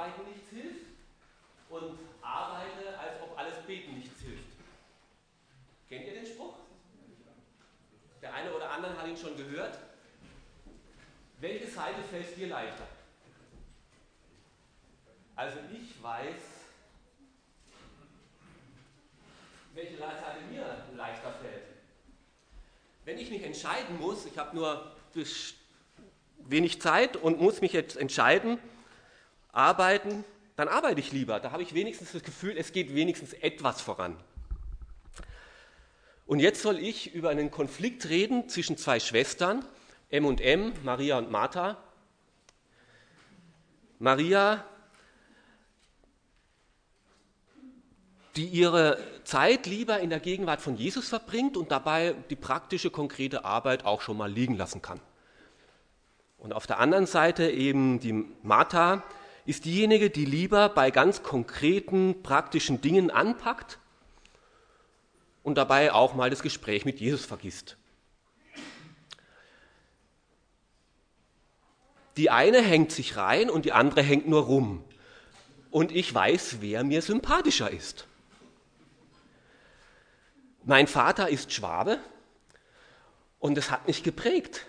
Arbeiten nichts hilft und arbeite, als ob alles Beten nichts hilft. Kennt ihr den Spruch? Der eine oder andere hat ihn schon gehört. Welche Seite fällt dir leichter? Also ich weiß, welche Seite mir leichter fällt. Wenn ich mich entscheiden muss, ich habe nur wenig Zeit und muss mich jetzt entscheiden, arbeiten, dann arbeite ich lieber. Da habe ich wenigstens das Gefühl, es geht wenigstens etwas voran. Und jetzt soll ich über einen Konflikt reden zwischen zwei Schwestern, M und M, Maria und Martha. Maria, die ihre Zeit lieber in der Gegenwart von Jesus verbringt und dabei die praktische, konkrete Arbeit auch schon mal liegen lassen kann. Und auf der anderen Seite eben die Martha ist diejenige, die lieber bei ganz konkreten, praktischen Dingen anpackt und dabei auch mal das Gespräch mit Jesus vergisst. Die eine hängt sich rein und die andere hängt nur rum. Und ich weiß, wer mir sympathischer ist. Mein Vater ist Schwabe und es hat mich geprägt.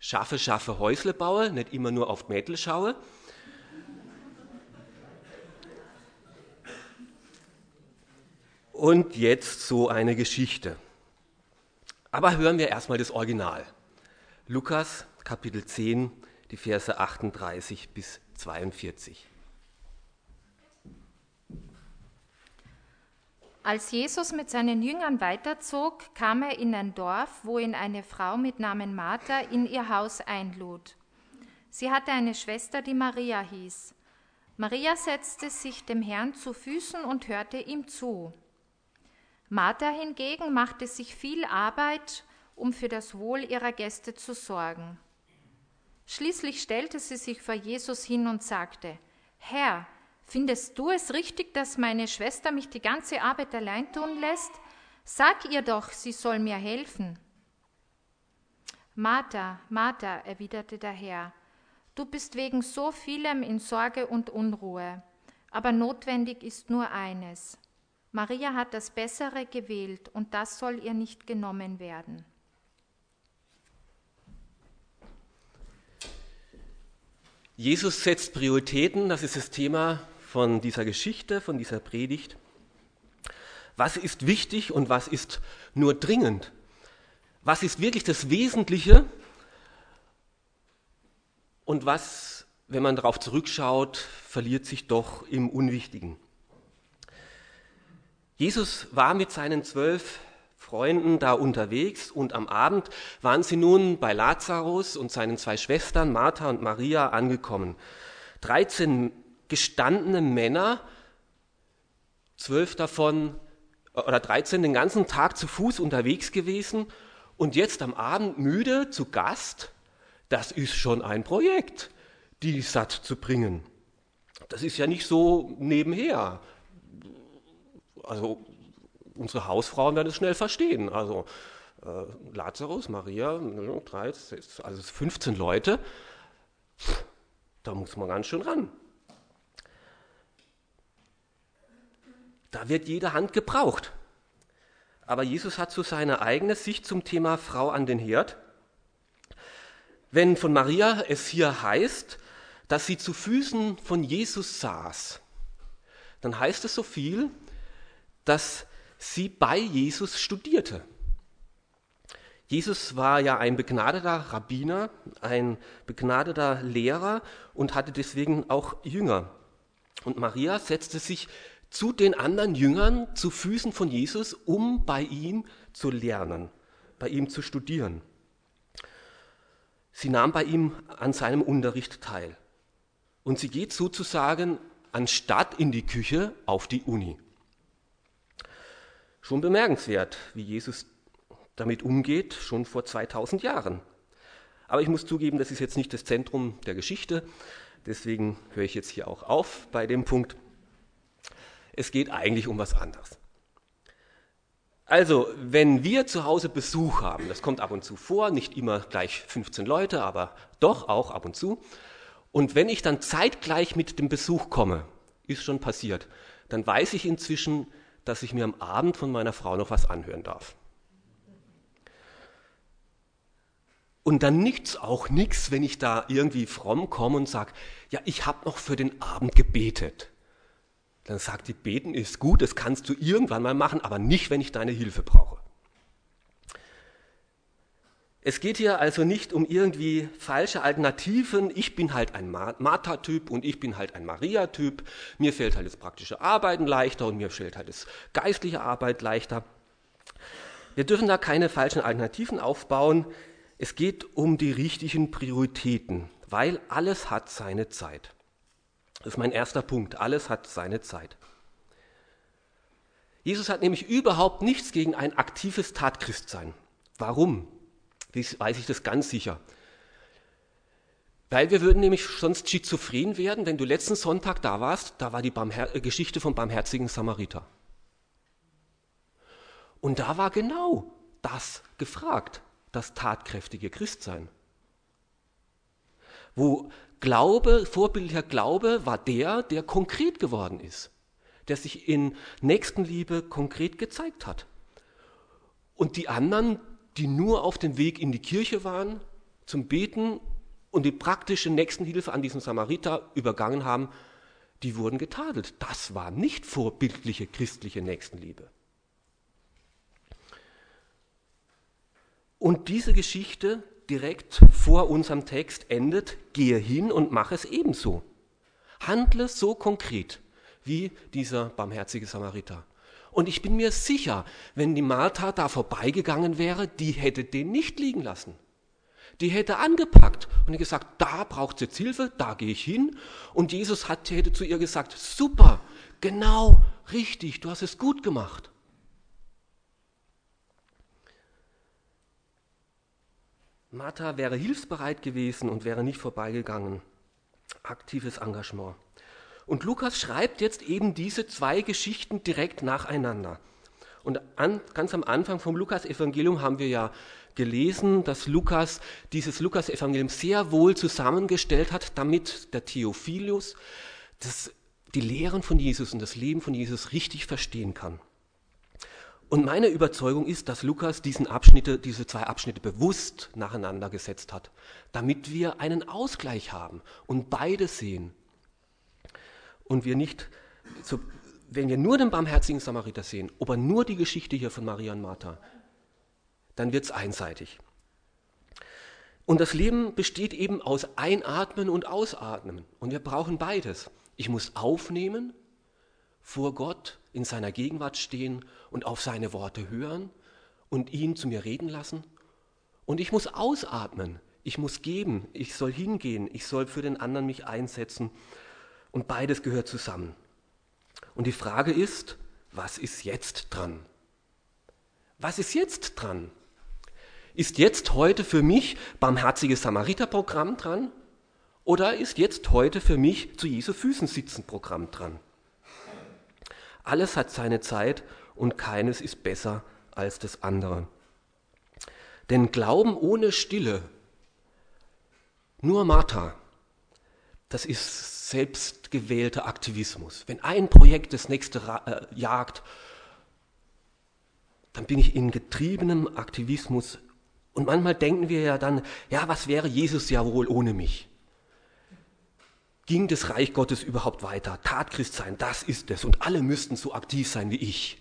Schaffe, schaffe, Häusle baue, nicht immer nur auf Mädel schaue. Und jetzt so eine Geschichte. Aber hören wir erstmal das Original. Lukas Kapitel 10, die Verse 38 bis 42. Als Jesus mit seinen Jüngern weiterzog, kam er in ein Dorf, wo ihn eine Frau mit Namen Martha in ihr Haus einlud. Sie hatte eine Schwester, die Maria hieß. Maria setzte sich dem Herrn zu Füßen und hörte ihm zu. Martha hingegen machte sich viel Arbeit, um für das Wohl ihrer Gäste zu sorgen. Schließlich stellte sie sich vor Jesus hin und sagte, Herr, findest du es richtig, dass meine Schwester mich die ganze Arbeit allein tun lässt? Sag ihr doch, sie soll mir helfen. Martha, Martha, erwiderte der Herr, du bist wegen so vielem in Sorge und Unruhe, aber notwendig ist nur eines. Maria hat das Bessere gewählt und das soll ihr nicht genommen werden. Jesus setzt Prioritäten, das ist das Thema von dieser Geschichte, von dieser Predigt. Was ist wichtig und was ist nur dringend? Was ist wirklich das Wesentliche und was, wenn man darauf zurückschaut, verliert sich doch im Unwichtigen? Jesus war mit seinen zwölf Freunden da unterwegs und am Abend waren sie nun bei Lazarus und seinen zwei Schwestern Martha und Maria angekommen. 13 gestandene Männer, zwölf davon oder 13 den ganzen Tag zu Fuß unterwegs gewesen und jetzt am Abend müde zu Gast. Das ist schon ein Projekt, die satt zu bringen. Das ist ja nicht so nebenher also unsere Hausfrauen werden es schnell verstehen. Also äh, Lazarus, Maria, drei, also 15 Leute, da muss man ganz schön ran. Da wird jede Hand gebraucht. Aber Jesus hat so seine eigene Sicht zum Thema Frau an den Herd. Wenn von Maria es hier heißt, dass sie zu Füßen von Jesus saß, dann heißt es so viel, dass sie bei Jesus studierte. Jesus war ja ein begnadeter Rabbiner, ein begnadeter Lehrer und hatte deswegen auch Jünger. Und Maria setzte sich zu den anderen Jüngern zu Füßen von Jesus, um bei ihm zu lernen, bei ihm zu studieren. Sie nahm bei ihm an seinem Unterricht teil. Und sie geht sozusagen anstatt in die Küche auf die Uni. Schon bemerkenswert, wie Jesus damit umgeht, schon vor 2000 Jahren. Aber ich muss zugeben, das ist jetzt nicht das Zentrum der Geschichte, deswegen höre ich jetzt hier auch auf bei dem Punkt. Es geht eigentlich um was anderes. Also, wenn wir zu Hause Besuch haben, das kommt ab und zu vor, nicht immer gleich 15 Leute, aber doch auch ab und zu, Und wenn ich dann zeitgleich mit dem Besuch komme, ist schon passiert, dann weiß ich inzwischen, dass ich mir am Abend von meiner Frau noch was anhören darf. Und dann nichts auch nichts, wenn ich da irgendwie fromm komme und sage, ja, ich habe noch für den Abend gebetet. Dann sagt die, beten ist gut, das kannst du irgendwann mal machen, aber nicht, wenn ich deine Hilfe brauche. Es geht hier also nicht um irgendwie falsche Alternativen. Ich bin halt ein Martha-Typ und ich bin halt ein Maria-Typ. Mir fällt halt das praktische Arbeiten leichter und mir fällt halt das geistliche Arbeit leichter. Wir dürfen da keine falschen Alternativen aufbauen. Es geht um die richtigen Prioritäten, weil alles hat seine Zeit. Das ist mein erster Punkt. Alles hat seine Zeit. Jesus hat nämlich überhaupt nichts gegen ein aktives Tatchristsein. Warum? Weiß ich das ganz sicher. Weil wir würden nämlich sonst schizophren werden, wenn du letzten Sonntag da warst, da war die Barmher äh, Geschichte vom barmherzigen Samariter. Und da war genau das gefragt, das tatkräftige Christsein. Wo Glaube, vorbildlicher Glaube war der, der konkret geworden ist, der sich in Nächstenliebe konkret gezeigt hat. Und die anderen, die nur auf dem Weg in die Kirche waren, zum Beten und die praktische Nächstenhilfe an diesem Samariter übergangen haben, die wurden getadelt. Das war nicht vorbildliche christliche Nächstenliebe. Und diese Geschichte direkt vor unserem Text endet, gehe hin und mach es ebenso. Handle so konkret wie dieser barmherzige Samariter. Und ich bin mir sicher, wenn die Martha da vorbeigegangen wäre, die hätte den nicht liegen lassen. Die hätte angepackt und gesagt, da braucht sie jetzt Hilfe, da gehe ich hin. Und Jesus hat, hätte zu ihr gesagt, super, genau, richtig, du hast es gut gemacht. Martha wäre hilfsbereit gewesen und wäre nicht vorbeigegangen. Aktives Engagement. Und Lukas schreibt jetzt eben diese zwei Geschichten direkt nacheinander. Und an, ganz am Anfang vom Lukas-Evangelium haben wir ja gelesen, dass Lukas dieses Lukas-Evangelium sehr wohl zusammengestellt hat, damit der Theophilus das, die Lehren von Jesus und das Leben von Jesus richtig verstehen kann. Und meine Überzeugung ist, dass Lukas diesen Abschnitte, diese zwei Abschnitte bewusst nacheinander gesetzt hat, damit wir einen Ausgleich haben und beide sehen und wir nicht, so, wenn wir nur den barmherzigen Samariter sehen, aber nur die Geschichte hier von Maria und Martha, dann wird es einseitig. Und das Leben besteht eben aus Einatmen und Ausatmen. Und wir brauchen beides. Ich muss aufnehmen, vor Gott in seiner Gegenwart stehen und auf seine Worte hören und ihn zu mir reden lassen. Und ich muss ausatmen. Ich muss geben. Ich soll hingehen. Ich soll für den anderen mich einsetzen und beides gehört zusammen. Und die Frage ist, was ist jetzt dran? Was ist jetzt dran? Ist jetzt heute für mich barmherziges Samariterprogramm dran? Oder ist jetzt heute für mich zu Jesu Füßen sitzen Programm dran? Alles hat seine Zeit und keines ist besser als das andere. Denn Glauben ohne Stille, nur Martha, das ist selbstgewählter Aktivismus. Wenn ein Projekt das nächste äh, jagt, dann bin ich in getriebenem Aktivismus. Und manchmal denken wir ja dann, ja, was wäre Jesus ja wohl ohne mich? Ging das Reich Gottes überhaupt weiter? Tatchrist sein, das ist es. Und alle müssten so aktiv sein wie ich.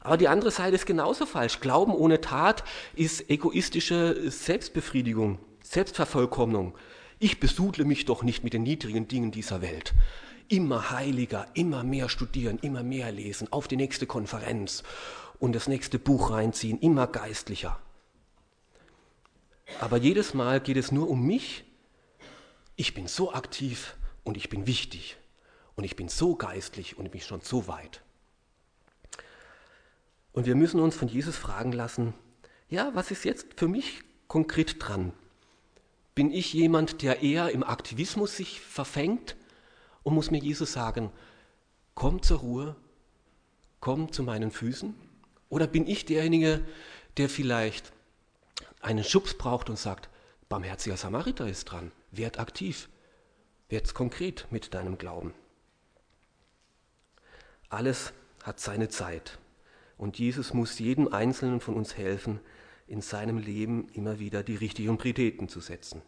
Aber die andere Seite ist genauso falsch. Glauben ohne Tat ist egoistische Selbstbefriedigung, Selbstvervollkommnung. Ich besudle mich doch nicht mit den niedrigen Dingen dieser Welt. Immer heiliger, immer mehr studieren, immer mehr lesen, auf die nächste Konferenz und das nächste Buch reinziehen, immer geistlicher. Aber jedes Mal geht es nur um mich. Ich bin so aktiv und ich bin wichtig und ich bin so geistlich und ich bin schon so weit. Und wir müssen uns von Jesus fragen lassen, ja, was ist jetzt für mich konkret dran? Bin ich jemand, der eher im Aktivismus sich verfängt und muss mir Jesus sagen, komm zur Ruhe, komm zu meinen Füßen? Oder bin ich derjenige, der vielleicht einen Schubs braucht und sagt, barmherziger Samariter ist dran. Werd aktiv. Werd konkret mit deinem Glauben. Alles hat seine Zeit. Und Jesus muss jedem Einzelnen von uns helfen, in seinem Leben immer wieder die richtigen Prioritäten zu setzen.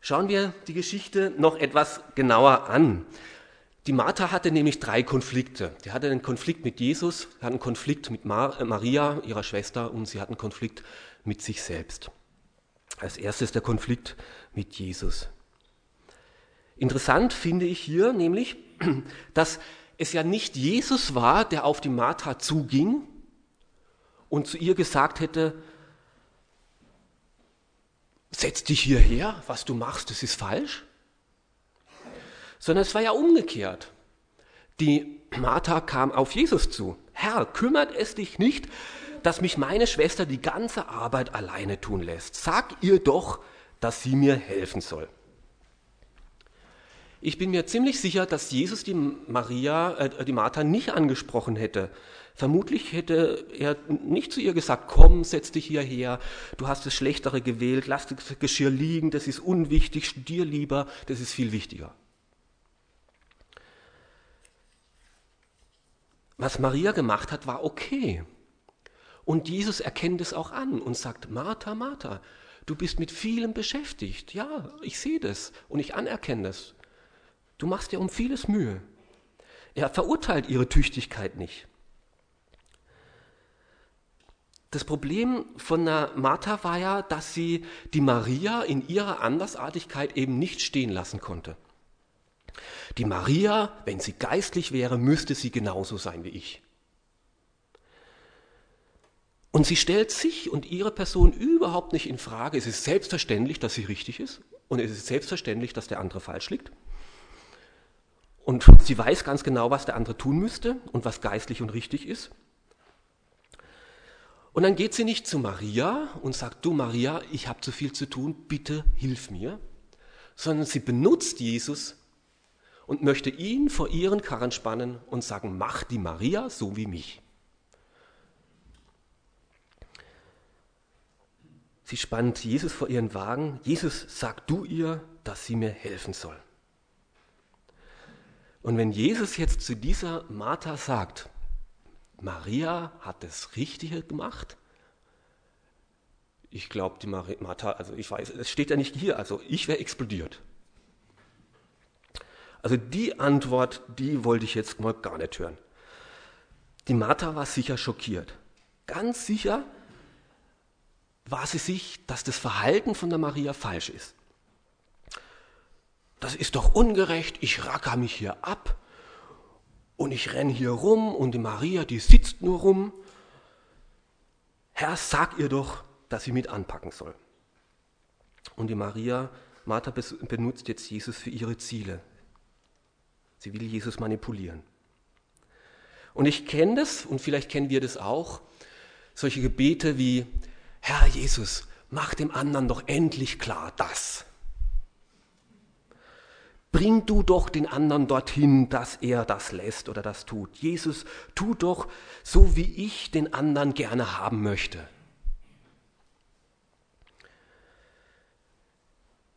Schauen wir die Geschichte noch etwas genauer an. Die Martha hatte nämlich drei Konflikte. Sie hatte einen Konflikt mit Jesus, sie hatte einen Konflikt mit äh, Maria, ihrer Schwester, und sie hat einen Konflikt mit sich selbst. Als erstes der Konflikt mit Jesus. Interessant finde ich hier nämlich, dass es ja nicht Jesus war, der auf die Martha zuging und zu ihr gesagt hätte, setz dich hierher, was du machst, das ist falsch. Sondern es war ja umgekehrt. Die Martha kam auf Jesus zu. Herr, kümmert es dich nicht, dass mich meine Schwester die ganze Arbeit alleine tun lässt. Sag ihr doch, dass sie mir helfen soll. Ich bin mir ziemlich sicher, dass Jesus die Maria, äh, die Martha nicht angesprochen hätte. Vermutlich hätte er nicht zu ihr gesagt, komm, setz dich hierher, du hast das Schlechtere gewählt, lass das Geschirr liegen, das ist unwichtig, studier lieber, das ist viel wichtiger. Was Maria gemacht hat, war okay. Und Jesus erkennt es auch an und sagt, Martha, Martha, du bist mit vielem beschäftigt. Ja, ich sehe das und ich anerkenne das. Du machst dir um vieles Mühe. Er verurteilt ihre Tüchtigkeit nicht. Das Problem von der Martha war ja, dass sie die Maria in ihrer Andersartigkeit eben nicht stehen lassen konnte. Die Maria, wenn sie geistlich wäre, müsste sie genauso sein wie ich. Und sie stellt sich und ihre Person überhaupt nicht in Frage. Es ist selbstverständlich, dass sie richtig ist und es ist selbstverständlich, dass der andere falsch liegt. Und sie weiß ganz genau, was der andere tun müsste und was geistlich und richtig ist. Und dann geht sie nicht zu Maria und sagt, du Maria, ich habe zu viel zu tun, bitte hilf mir, sondern sie benutzt Jesus und möchte ihn vor ihren Karren spannen und sagen, mach die Maria so wie mich. Sie spannt Jesus vor ihren Wagen. Jesus, sag du ihr, dass sie mir helfen soll. Und wenn Jesus jetzt zu dieser Martha sagt, Maria hat das Richtige gemacht, ich glaube, die Martha, also ich weiß, es steht ja nicht hier, also ich wäre explodiert. Also die Antwort, die wollte ich jetzt mal gar nicht hören. Die Martha war sicher schockiert. Ganz sicher war sie sich, dass das Verhalten von der Maria falsch ist das ist doch ungerecht, ich racker mich hier ab und ich renn hier rum und die Maria, die sitzt nur rum. Herr, sag ihr doch, dass sie mit anpacken soll. Und die Maria, Martha benutzt jetzt Jesus für ihre Ziele. Sie will Jesus manipulieren. Und ich kenne das, und vielleicht kennen wir das auch, solche Gebete wie, Herr Jesus, mach dem anderen doch endlich klar das. Bring du doch den anderen dorthin, dass er das lässt oder das tut. Jesus, tu doch so, wie ich den anderen gerne haben möchte.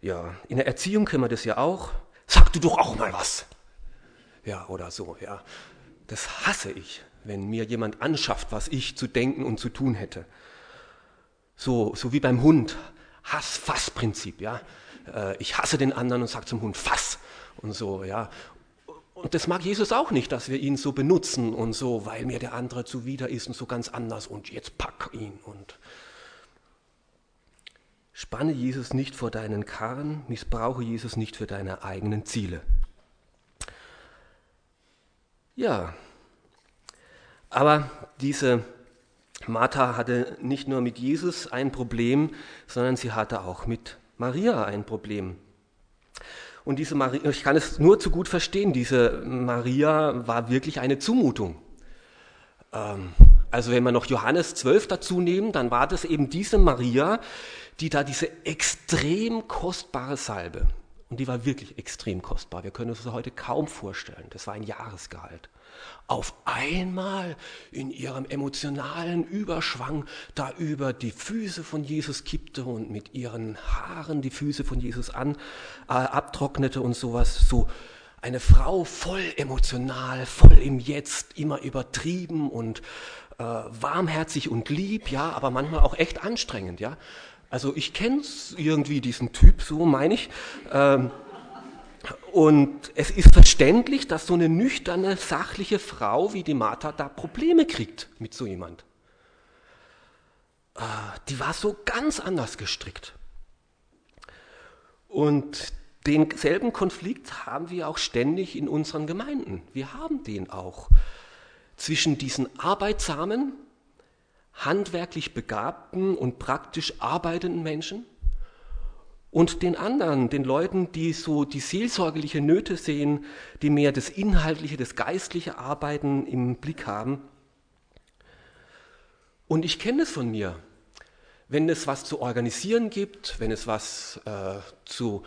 Ja, in der Erziehung kennen wir das ja auch. Sag du doch auch mal was. Ja, oder so, ja. Das hasse ich, wenn mir jemand anschafft, was ich zu denken und zu tun hätte. So, so wie beim Hund. Hass-Fass-Prinzip, ja. Äh, ich hasse den anderen und sage zum Hund, fass und so, ja. Und das mag Jesus auch nicht, dass wir ihn so benutzen und so, weil mir der andere zuwider ist und so ganz anders und jetzt pack ihn und spanne Jesus nicht vor deinen Karren, missbrauche Jesus nicht für deine eigenen Ziele. Ja, aber diese Martha hatte nicht nur mit Jesus ein Problem, sondern sie hatte auch mit Maria ein Problem. Und diese Maria, ich kann es nur zu gut verstehen, diese Maria war wirklich eine Zumutung. Ähm, also wenn wir noch Johannes 12 dazu nehmen, dann war das eben diese Maria, die da diese extrem kostbare Salbe, und die war wirklich extrem kostbar, wir können uns das heute kaum vorstellen, das war ein Jahresgehalt, auf einmal in ihrem emotionalen Überschwang da über die Füße von Jesus kippte und mit ihren Haaren die Füße von Jesus an, äh, abtrocknete und sowas. So eine Frau voll emotional, voll im Jetzt, immer übertrieben und äh, warmherzig und lieb, ja, aber manchmal auch echt anstrengend, ja. Also ich kenne irgendwie diesen Typ, so meine ich. Ähm, und es ist verständlich, dass so eine nüchterne, sachliche Frau wie die Martha da Probleme kriegt mit so jemand. Ah, die war so ganz anders gestrickt. Und denselben Konflikt haben wir auch ständig in unseren Gemeinden. Wir haben den auch zwischen diesen arbeitsamen, handwerklich begabten und praktisch arbeitenden Menschen und den anderen, den Leuten, die so die seelsorgerliche Nöte sehen, die mehr das inhaltliche, das geistliche Arbeiten im Blick haben. Und ich kenne es von mir. Wenn es was zu organisieren gibt, wenn es was äh, zu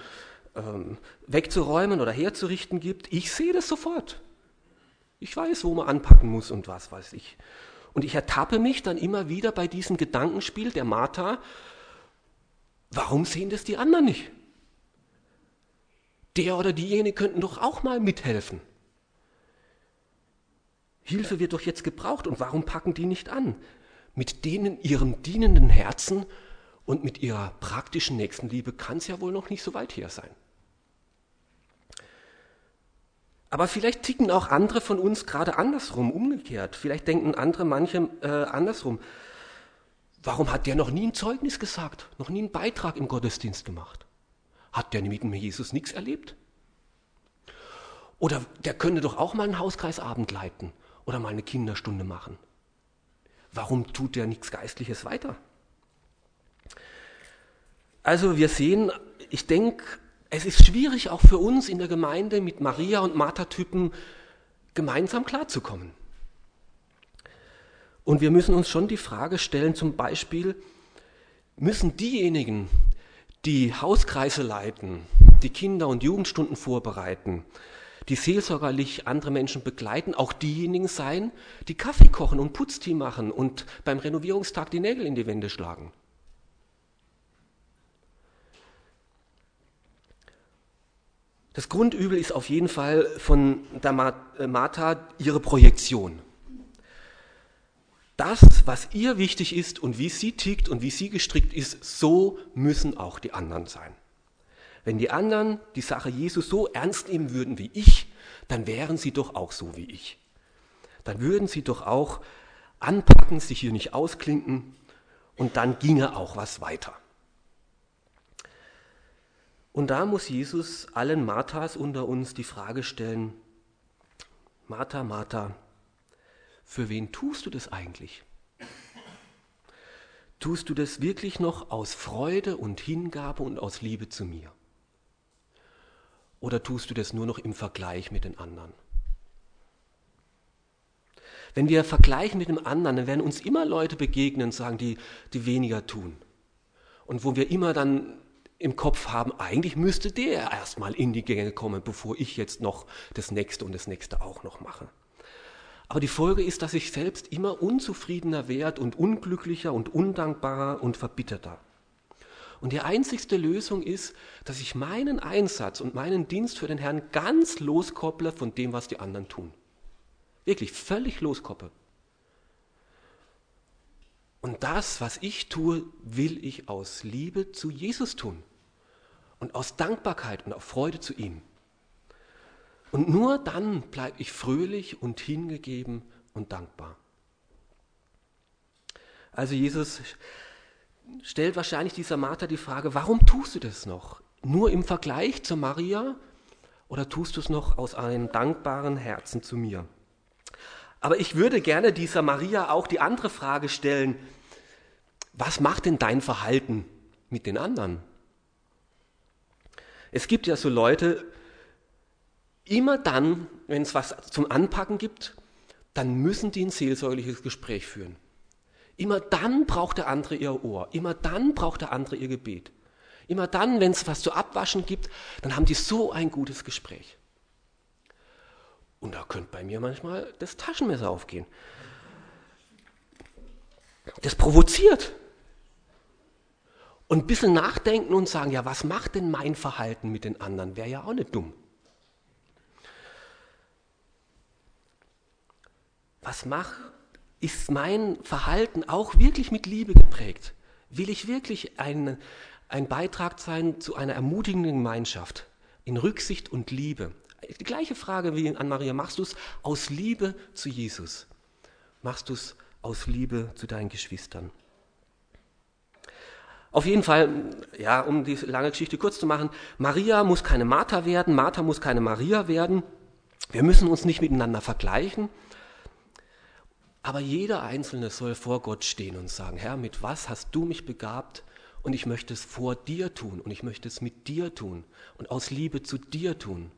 ähm, wegzuräumen oder herzurichten gibt, ich sehe das sofort. Ich weiß, wo man anpacken muss und was weiß ich. Und ich ertappe mich dann immer wieder bei diesem Gedankenspiel der Martha, Warum sehen das die anderen nicht? Der oder diejenige könnten doch auch mal mithelfen. Hilfe wird doch jetzt gebraucht und warum packen die nicht an? Mit denen ihrem dienenden Herzen und mit ihrer praktischen Nächstenliebe kann es ja wohl noch nicht so weit her sein. Aber vielleicht ticken auch andere von uns gerade andersrum, umgekehrt. Vielleicht denken andere manche äh, andersrum. Warum hat der noch nie ein Zeugnis gesagt, noch nie einen Beitrag im Gottesdienst gemacht? Hat der mit Jesus nichts erlebt? Oder der könnte doch auch mal einen Hauskreisabend leiten oder mal eine Kinderstunde machen. Warum tut der nichts Geistliches weiter? Also wir sehen, ich denke, es ist schwierig auch für uns in der Gemeinde mit Maria und Martha-Typen gemeinsam klarzukommen. Und wir müssen uns schon die Frage stellen, zum Beispiel, müssen diejenigen, die Hauskreise leiten, die Kinder- und Jugendstunden vorbereiten, die seelsorgerlich andere Menschen begleiten, auch diejenigen sein, die Kaffee kochen und Putztee machen und beim Renovierungstag die Nägel in die Wände schlagen. Das Grundübel ist auf jeden Fall von der äh, Martha ihre Projektion das, was ihr wichtig ist und wie sie tickt und wie sie gestrickt ist, so müssen auch die anderen sein. Wenn die anderen die Sache Jesus so ernst nehmen würden wie ich, dann wären sie doch auch so wie ich. Dann würden sie doch auch anpacken, sich hier nicht ausklinken und dann ginge auch was weiter. Und da muss Jesus allen Marthas unter uns die Frage stellen, Martha, Martha, für wen tust du das eigentlich? Tust du das wirklich noch aus Freude und Hingabe und aus Liebe zu mir? Oder tust du das nur noch im Vergleich mit den anderen? Wenn wir vergleichen mit dem anderen, dann werden uns immer Leute begegnen, sagen, die, die weniger tun. Und wo wir immer dann im Kopf haben, eigentlich müsste der erstmal in die Gänge kommen, bevor ich jetzt noch das nächste und das nächste auch noch mache. Aber die Folge ist, dass ich selbst immer unzufriedener werde und unglücklicher und undankbarer und verbitterter. Und die einzigste Lösung ist, dass ich meinen Einsatz und meinen Dienst für den Herrn ganz loskopple von dem, was die anderen tun. Wirklich völlig loskoppel. Und das, was ich tue, will ich aus Liebe zu Jesus tun. Und aus Dankbarkeit und auf Freude zu ihm. Und nur dann bleibe ich fröhlich und hingegeben und dankbar. Also Jesus stellt wahrscheinlich dieser Martha die Frage, warum tust du das noch? Nur im Vergleich zu Maria oder tust du es noch aus einem dankbaren Herzen zu mir? Aber ich würde gerne dieser Maria auch die andere Frage stellen, was macht denn dein Verhalten mit den anderen? Es gibt ja so Leute, Immer dann, wenn es was zum Anpacken gibt, dann müssen die ein seelsorgliches Gespräch führen. Immer dann braucht der andere ihr Ohr. Immer dann braucht der andere ihr Gebet. Immer dann, wenn es was zu abwaschen gibt, dann haben die so ein gutes Gespräch. Und da könnte bei mir manchmal das Taschenmesser aufgehen. Das provoziert. Und ein bisschen nachdenken und sagen, ja, was macht denn mein Verhalten mit den anderen? Wäre ja auch nicht dumm. Was macht, ist mein Verhalten auch wirklich mit Liebe geprägt? Will ich wirklich ein, ein Beitrag sein zu einer ermutigenden Gemeinschaft in Rücksicht und Liebe? Die gleiche Frage wie an Maria, machst du es aus Liebe zu Jesus? Machst du es aus Liebe zu deinen Geschwistern? Auf jeden Fall, ja, um die lange Geschichte kurz zu machen, Maria muss keine Martha werden, Martha muss keine Maria werden. Wir müssen uns nicht miteinander vergleichen. Aber jeder Einzelne soll vor Gott stehen und sagen, Herr, mit was hast du mich begabt? Und ich möchte es vor dir tun und ich möchte es mit dir tun und aus Liebe zu dir tun.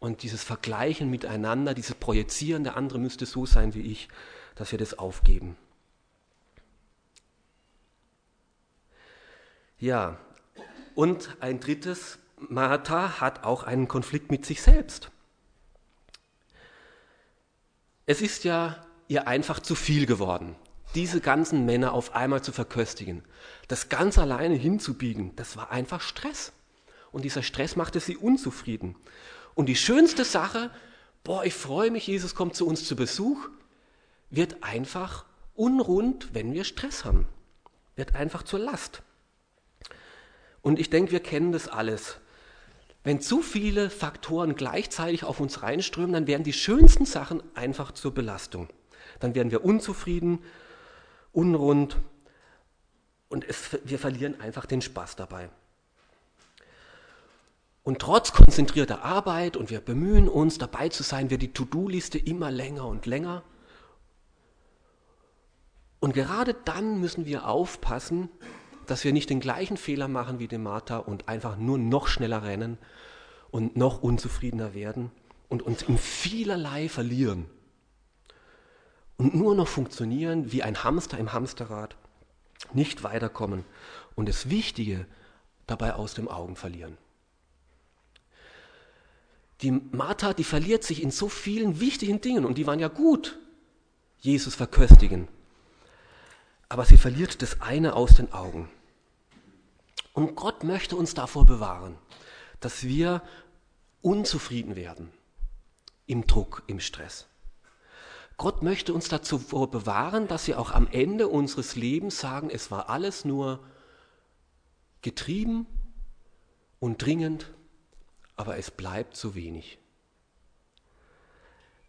Und dieses Vergleichen miteinander, dieses Projizieren, der andere müsste so sein wie ich, dass wir das aufgeben. Ja, und ein drittes, Martha hat auch einen Konflikt mit sich selbst. Es ist ja ihr einfach zu viel geworden, diese ganzen Männer auf einmal zu verköstigen. Das ganz alleine hinzubiegen, das war einfach Stress. Und dieser Stress machte sie unzufrieden. Und die schönste Sache, boah, ich freue mich, Jesus kommt zu uns zu Besuch, wird einfach unrund, wenn wir Stress haben. Wird einfach zur Last. Und ich denke, wir kennen das alles. Wenn zu viele Faktoren gleichzeitig auf uns reinströmen, dann werden die schönsten Sachen einfach zur Belastung. Dann werden wir unzufrieden, unrund und es, wir verlieren einfach den Spaß dabei. Und trotz konzentrierter Arbeit und wir bemühen uns dabei zu sein, wird die To-Do-Liste immer länger und länger. Und gerade dann müssen wir aufpassen, dass wir nicht den gleichen Fehler machen wie die Martha und einfach nur noch schneller rennen und noch unzufriedener werden und uns in vielerlei verlieren und nur noch funktionieren wie ein Hamster im Hamsterrad, nicht weiterkommen und das Wichtige dabei aus den Augen verlieren. Die Martha, die verliert sich in so vielen wichtigen Dingen und die waren ja gut, Jesus verköstigen aber sie verliert das eine aus den Augen. Und Gott möchte uns davor bewahren, dass wir unzufrieden werden im Druck, im Stress. Gott möchte uns dazu bewahren, dass wir auch am Ende unseres Lebens sagen, es war alles nur getrieben und dringend, aber es bleibt zu wenig.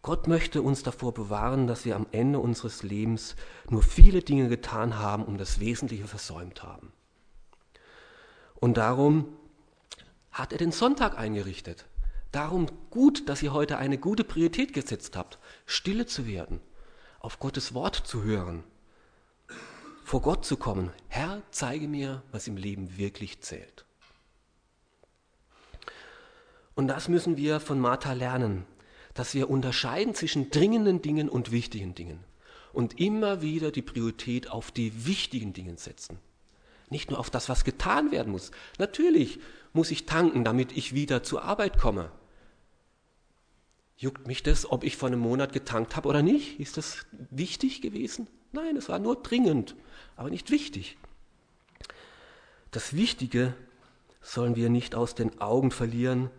Gott möchte uns davor bewahren, dass wir am Ende unseres Lebens nur viele Dinge getan haben und das Wesentliche versäumt haben. Und darum hat er den Sonntag eingerichtet. Darum gut, dass ihr heute eine gute Priorität gesetzt habt, stille zu werden, auf Gottes Wort zu hören, vor Gott zu kommen. Herr, zeige mir, was im Leben wirklich zählt. Und das müssen wir von Martha lernen dass wir unterscheiden zwischen dringenden Dingen und wichtigen Dingen und immer wieder die Priorität auf die wichtigen Dinge setzen. Nicht nur auf das, was getan werden muss. Natürlich muss ich tanken, damit ich wieder zur Arbeit komme. Juckt mich das, ob ich vor einem Monat getankt habe oder nicht? Ist das wichtig gewesen? Nein, es war nur dringend, aber nicht wichtig. Das Wichtige sollen wir nicht aus den Augen verlieren.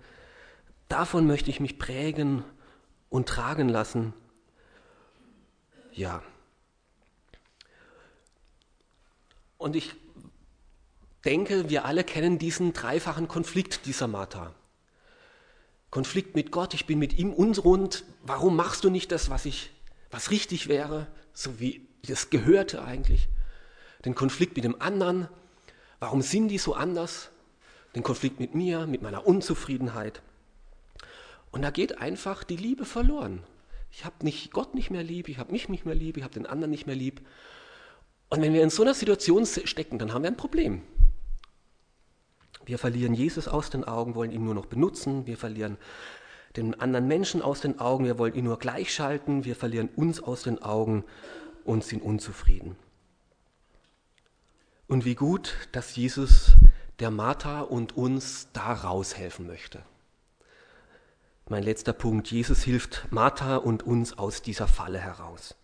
Davon möchte ich mich prägen und tragen lassen. Ja. Und ich denke, wir alle kennen diesen dreifachen Konflikt dieser Martha. Konflikt mit Gott, ich bin mit ihm unrund. Warum machst du nicht das, was ich, was richtig wäre, so wie es gehörte eigentlich? Den Konflikt mit dem anderen. Warum sind die so anders? Den Konflikt mit mir, mit meiner Unzufriedenheit. Und da geht einfach die Liebe verloren. Ich habe nicht Gott nicht mehr lieb, ich habe mich nicht mehr lieb, ich habe den anderen nicht mehr lieb. Und wenn wir in so einer Situation stecken, dann haben wir ein Problem. Wir verlieren Jesus aus den Augen, wollen ihn nur noch benutzen, wir verlieren den anderen Menschen aus den Augen, wir wollen ihn nur gleichschalten, wir verlieren uns aus den Augen und sind unzufrieden. Und wie gut, dass Jesus der Martha und uns da raushelfen möchte mein letzter Punkt. Jesus hilft Martha und uns aus dieser Falle heraus.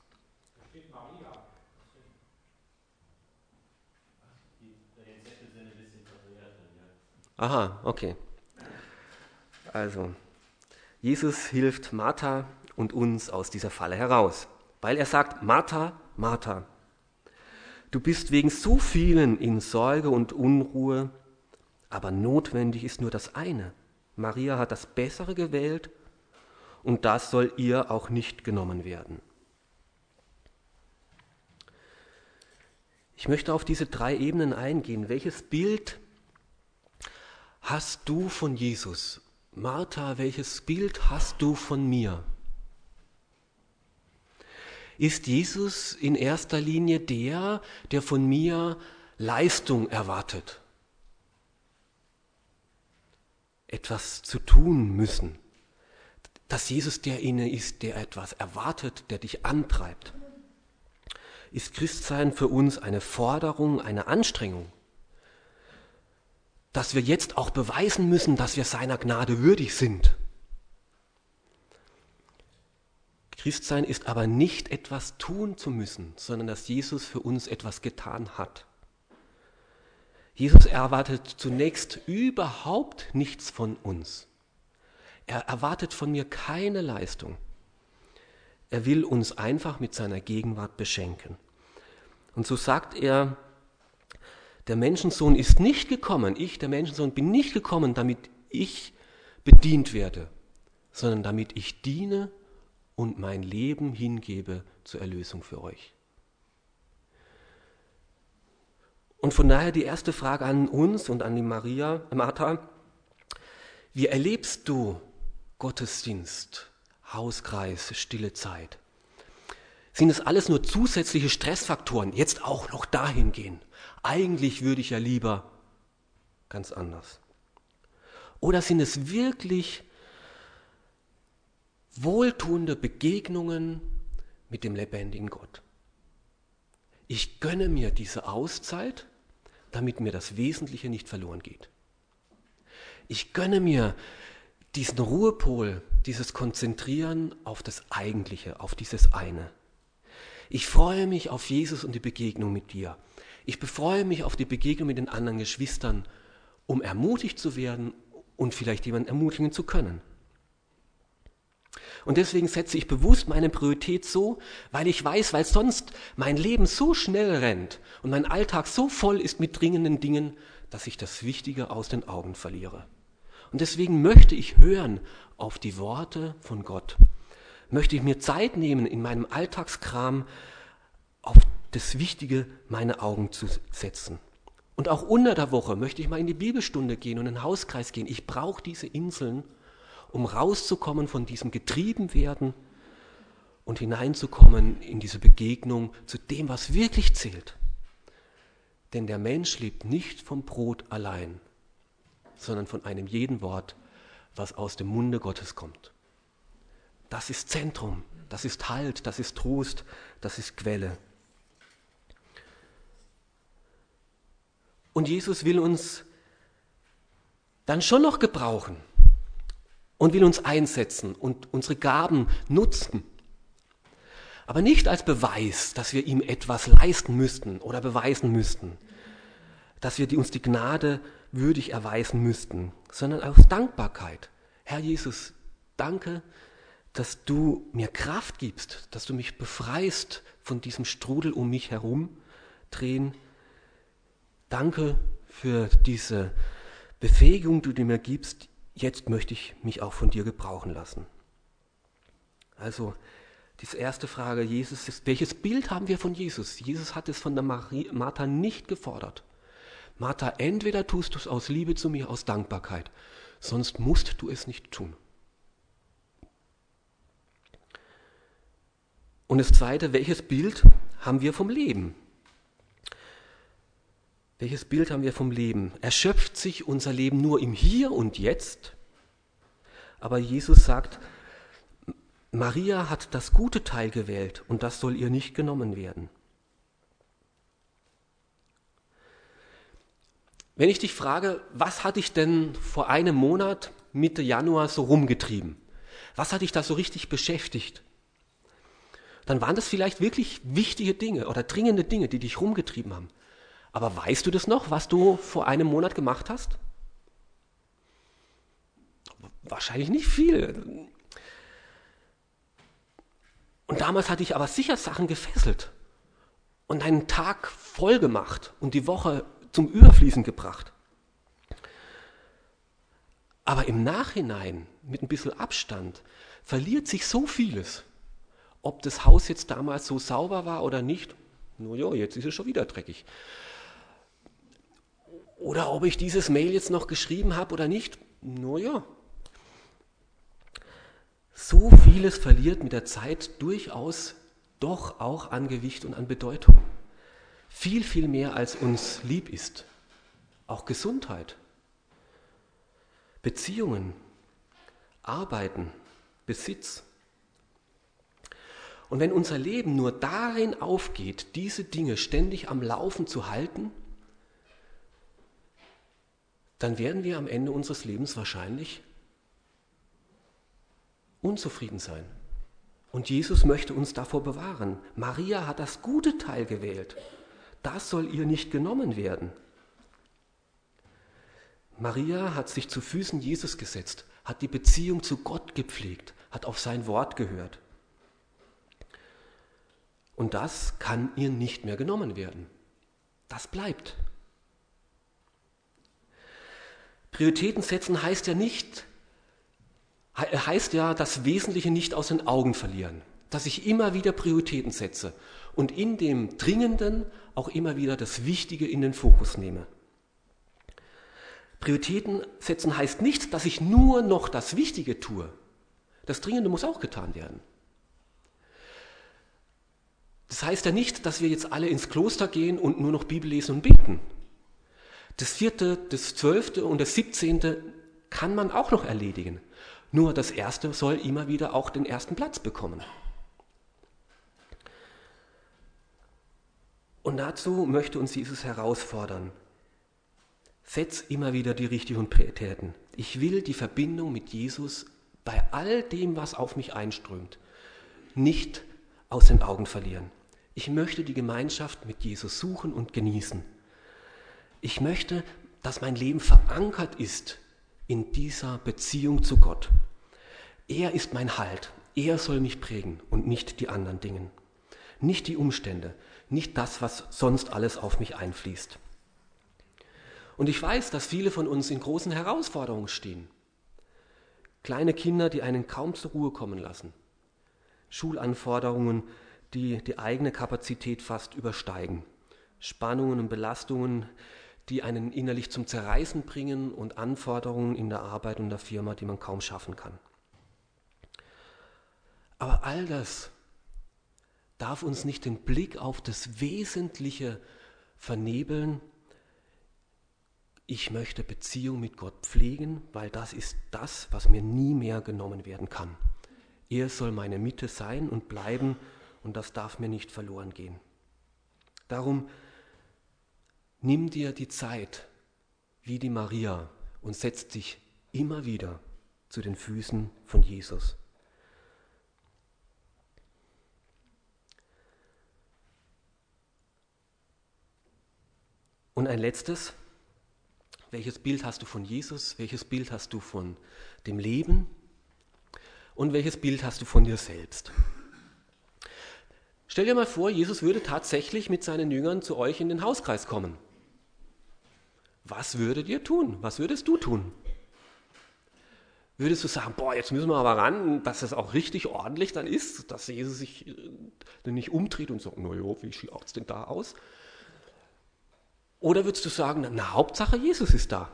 Aha, okay. Also, Jesus hilft Martha und uns aus dieser Falle heraus, weil er sagt, Martha, Martha, du bist wegen so vielen in Sorge und Unruhe, aber notwendig ist nur das eine. Maria hat das Bessere gewählt und das soll ihr auch nicht genommen werden. Ich möchte auf diese drei Ebenen eingehen. Welches Bild hast du von Jesus? Martha, welches Bild hast du von mir? Ist Jesus in erster Linie der, der von mir Leistung erwartet? Etwas zu tun müssen. Dass Jesus der inne ist, der etwas erwartet, der dich antreibt. Ist Christsein für uns eine Forderung, eine Anstrengung? Dass wir jetzt auch beweisen müssen, dass wir seiner Gnade würdig sind. Christsein ist aber nicht etwas tun zu müssen, sondern dass Jesus für uns etwas getan hat. Jesus erwartet zunächst überhaupt nichts von uns. Er erwartet von mir keine Leistung. Er will uns einfach mit seiner Gegenwart beschenken. Und so sagt er der Menschensohn ist nicht gekommen, ich, der Menschensohn, bin nicht gekommen, damit ich bedient werde, sondern damit ich diene und mein Leben hingebe zur Erlösung für euch. Und von daher die erste Frage an uns und an die Maria, Martha, wie erlebst du Gottesdienst, Hauskreis, stille Zeit? Sind es alles nur zusätzliche Stressfaktoren, jetzt auch noch dahin gehen? Eigentlich würde ich ja lieber ganz anders. Oder sind es wirklich wohltuende Begegnungen mit dem lebendigen Gott? Ich gönne mir diese Auszeit, damit mir das Wesentliche nicht verloren geht. Ich gönne mir diesen Ruhepol, dieses Konzentrieren auf das Eigentliche, auf dieses eine. Ich freue mich auf Jesus und die Begegnung mit dir. Ich befreue mich auf die Begegnung mit den anderen Geschwistern, um ermutigt zu werden und vielleicht jemanden ermutigen zu können. Und deswegen setze ich bewusst meine Priorität so, weil ich weiß, weil sonst mein Leben so schnell rennt und mein Alltag so voll ist mit dringenden Dingen, dass ich das Wichtige aus den Augen verliere. Und deswegen möchte ich hören auf die Worte von Gott. Möchte ich mir Zeit nehmen, in meinem Alltagskram auf das Wichtige meine Augen zu setzen. Und auch unter der Woche möchte ich mal in die Bibelstunde gehen und in den Hauskreis gehen. Ich brauche diese Inseln, um rauszukommen von diesem Getriebenwerden und hineinzukommen in diese Begegnung zu dem, was wirklich zählt. Denn der Mensch lebt nicht vom Brot allein, sondern von einem jeden Wort, was aus dem Munde Gottes kommt. Das ist Zentrum, das ist Halt, das ist Trost, das ist Quelle. Und Jesus will uns dann schon noch gebrauchen und will uns einsetzen und unsere Gaben nutzen. Aber nicht als Beweis, dass wir ihm etwas leisten müssten oder beweisen müssten, dass wir uns die Gnade würdig erweisen müssten, sondern aus Dankbarkeit. Herr Jesus, danke, dass du mir Kraft gibst, dass du mich befreist von diesem Strudel um mich herum drehen Danke für diese Befähigung, die du mir gibst. Jetzt möchte ich mich auch von dir gebrauchen lassen. Also, diese erste Frage, Jesus, ist, welches Bild haben wir von Jesus? Jesus hat es von der Marie, Martha nicht gefordert. Martha, entweder tust du es aus Liebe zu mir, aus Dankbarkeit, sonst musst du es nicht tun. Und das Zweite, welches Bild haben wir vom Leben? Welches Bild haben wir vom Leben? Erschöpft sich unser Leben nur im Hier und Jetzt? Aber Jesus sagt, Maria hat das gute Teil gewählt und das soll ihr nicht genommen werden. Wenn ich dich frage, was hatte ich denn vor einem Monat, Mitte Januar, so rumgetrieben? Was hat dich da so richtig beschäftigt? Dann waren das vielleicht wirklich wichtige Dinge oder dringende Dinge, die dich rumgetrieben haben. Aber weißt du das noch, was du vor einem Monat gemacht hast? Wahrscheinlich nicht viel. Und damals hatte ich aber sicher Sachen gefesselt und einen Tag voll gemacht und die Woche zum Überfließen gebracht. Aber im Nachhinein, mit ein bisschen Abstand, verliert sich so vieles. Ob das Haus jetzt damals so sauber war oder nicht, nur ja, jetzt ist es schon wieder dreckig. Oder ob ich dieses Mail jetzt noch geschrieben habe oder nicht, nur ja. So vieles verliert mit der Zeit durchaus doch auch an Gewicht und an Bedeutung. Viel, viel mehr als uns lieb ist. Auch Gesundheit. Beziehungen, Arbeiten, Besitz. Und wenn unser Leben nur darin aufgeht, diese Dinge ständig am Laufen zu halten, dann werden wir am Ende unseres Lebens wahrscheinlich unzufrieden sein. Und Jesus möchte uns davor bewahren. Maria hat das gute Teil gewählt. Das soll ihr nicht genommen werden. Maria hat sich zu Füßen Jesus gesetzt, hat die Beziehung zu Gott gepflegt, hat auf sein Wort gehört. Und das kann ihr nicht mehr genommen werden. Das bleibt. Prioritäten setzen heißt ja nicht, heißt ja das Wesentliche nicht aus den Augen verlieren, dass ich immer wieder Prioritäten setze und in dem Dringenden auch immer wieder das Wichtige in den Fokus nehme. Prioritäten setzen heißt nicht, dass ich nur noch das Wichtige tue. Das Dringende muss auch getan werden. Das heißt ja nicht, dass wir jetzt alle ins Kloster gehen und nur noch Bibel lesen und beten. Das vierte, das zwölfte und das siebzehnte kann man auch noch erledigen. Nur das erste soll immer wieder auch den ersten Platz bekommen. Und dazu möchte uns Jesus herausfordern. Setz immer wieder die richtigen Prioritäten. Ich will die Verbindung mit Jesus bei all dem, was auf mich einströmt, nicht aus den Augen verlieren. Ich möchte die Gemeinschaft mit Jesus suchen und genießen. Ich möchte, dass mein Leben verankert ist in dieser Beziehung zu Gott. Er ist mein Halt. Er soll mich prägen und nicht die anderen Dinge. Nicht die Umstände, nicht das, was sonst alles auf mich einfließt. Und ich weiß, dass viele von uns in großen Herausforderungen stehen. Kleine Kinder, die einen kaum zur Ruhe kommen lassen. Schulanforderungen, die die eigene Kapazität fast übersteigen. Spannungen und Belastungen, die einen innerlich zum Zerreißen bringen und Anforderungen in der Arbeit und der Firma, die man kaum schaffen kann. Aber all das darf uns nicht den Blick auf das Wesentliche vernebeln ich möchte Beziehung mit Gott pflegen, weil das ist das, was mir nie mehr genommen werden kann. Er soll meine Mitte sein und bleiben und das darf mir nicht verloren gehen. Darum nimm dir die Zeit wie die Maria und setz dich immer wieder zu den Füßen von Jesus. Und ein letztes, welches Bild hast du von Jesus? Welches Bild hast du von dem Leben? Und welches Bild hast du von dir selbst? Stell dir mal vor, Jesus würde tatsächlich mit seinen Jüngern zu euch in den Hauskreis kommen. Was würdet ihr tun? Was würdest du tun? Würdest du sagen, boah, jetzt müssen wir aber ran, dass es auch richtig ordentlich dann ist, dass Jesus sich äh, nicht umdreht und sagt, naja, wie schaut es denn da aus? Oder würdest du sagen, na Hauptsache Jesus ist da?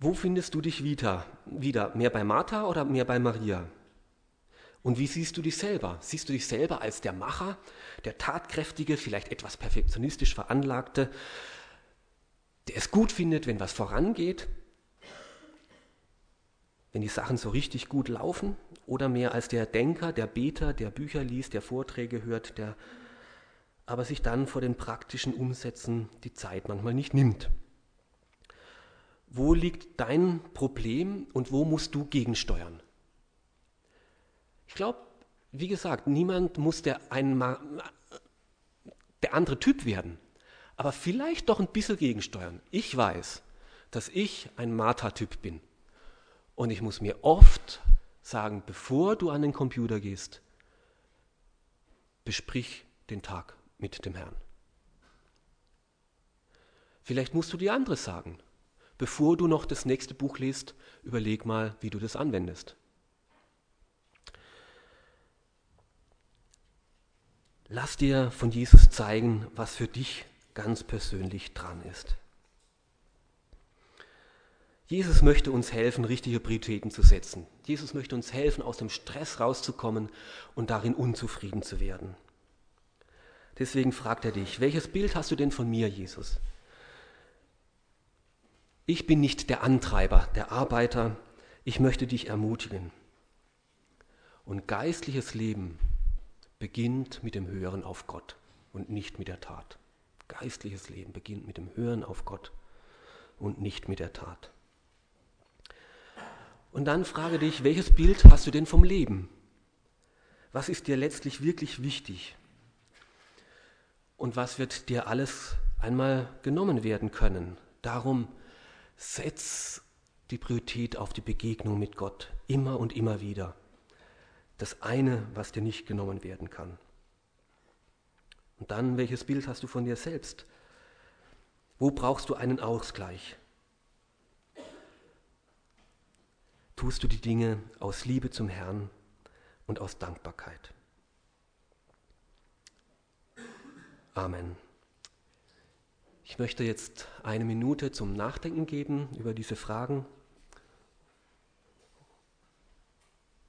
Wo findest du dich wieder? wieder? Mehr bei Martha oder mehr bei Maria? Und wie siehst du dich selber? Siehst du dich selber als der Macher, der tatkräftige, vielleicht etwas perfektionistisch veranlagte, der es gut findet, wenn was vorangeht, wenn die Sachen so richtig gut laufen? Oder mehr als der Denker, der Beter, der Bücher liest, der Vorträge hört, der aber sich dann vor den praktischen Umsätzen die Zeit manchmal nicht nimmt. wo liegt dein Problem und wo musst du gegensteuern? Ich glaube, wie gesagt, niemand muss der, ein, der andere Typ werden, aber vielleicht doch ein bisschen gegensteuern. Ich weiß, dass ich ein Martha-Typ bin und ich muss mir oft sagen, bevor du an den Computer gehst, besprich den Tag mit dem Herrn. Vielleicht musst du dir anderes sagen. Bevor du noch das nächste Buch liest, überleg mal, wie du das anwendest. Lass dir von Jesus zeigen, was für dich ganz persönlich dran ist. Jesus möchte uns helfen, richtige Prioritäten zu setzen. Jesus möchte uns helfen, aus dem Stress rauszukommen und darin unzufrieden zu werden. Deswegen fragt er dich, welches Bild hast du denn von mir, Jesus? Ich bin nicht der Antreiber, der Arbeiter. Ich möchte dich ermutigen. Und geistliches Leben beginnt mit dem Hören auf Gott und nicht mit der Tat. Geistliches Leben beginnt mit dem Hören auf Gott und nicht mit der Tat. Und dann frage dich, welches Bild hast du denn vom Leben? Was ist dir letztlich wirklich wichtig? Und was wird dir alles einmal genommen werden können? Darum Setz die Priorität auf die Begegnung mit Gott immer und immer wieder. Das eine, was dir nicht genommen werden kann. Und dann, welches Bild hast du von dir selbst? Wo brauchst du einen Ausgleich? Tust du die Dinge aus Liebe zum Herrn und aus Dankbarkeit? Amen. Ich möchte jetzt eine Minute zum Nachdenken geben über diese Fragen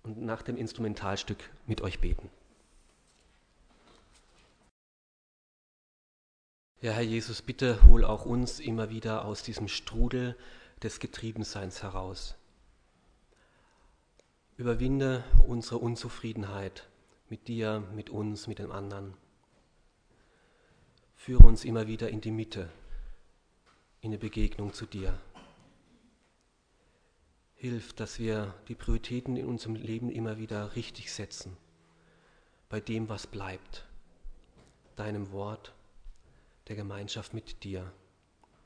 und nach dem Instrumentalstück mit euch beten. Ja, Herr Jesus, bitte hol auch uns immer wieder aus diesem Strudel des Getriebenseins heraus. Überwinde unsere Unzufriedenheit mit dir, mit uns, mit den anderen. Führe uns immer wieder in die Mitte, in eine Begegnung zu dir. Hilf, dass wir die Prioritäten in unserem Leben immer wieder richtig setzen, bei dem, was bleibt, deinem Wort, der Gemeinschaft mit dir,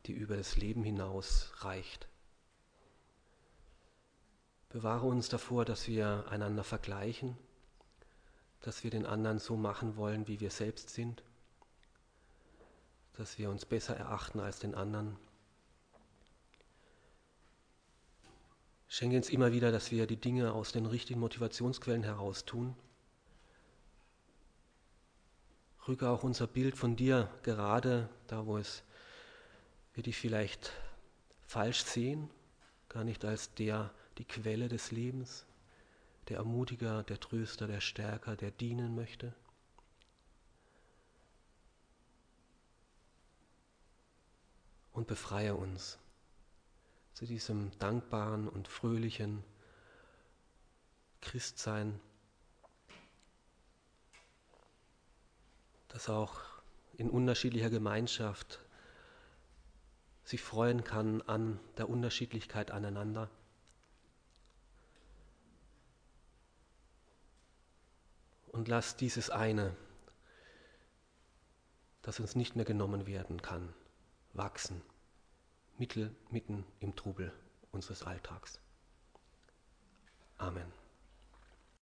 die über das Leben hinaus reicht. Bewahre uns davor, dass wir einander vergleichen, dass wir den anderen so machen wollen, wie wir selbst sind dass wir uns besser erachten als den anderen. Schenke uns immer wieder, dass wir die Dinge aus den richtigen Motivationsquellen heraus tun. Rücke auch unser Bild von dir gerade da, wo es wir dich vielleicht falsch sehen, gar nicht als der, die Quelle des Lebens, der Ermutiger, der Tröster, der Stärker, der dienen möchte. und befreie uns zu diesem dankbaren und fröhlichen Christsein, das auch in unterschiedlicher Gemeinschaft sich freuen kann an der Unterschiedlichkeit aneinander. Und lass dieses eine, das uns nicht mehr genommen werden kann, wachsen, mittel, mitten im Trubel unseres Alltags. Amen.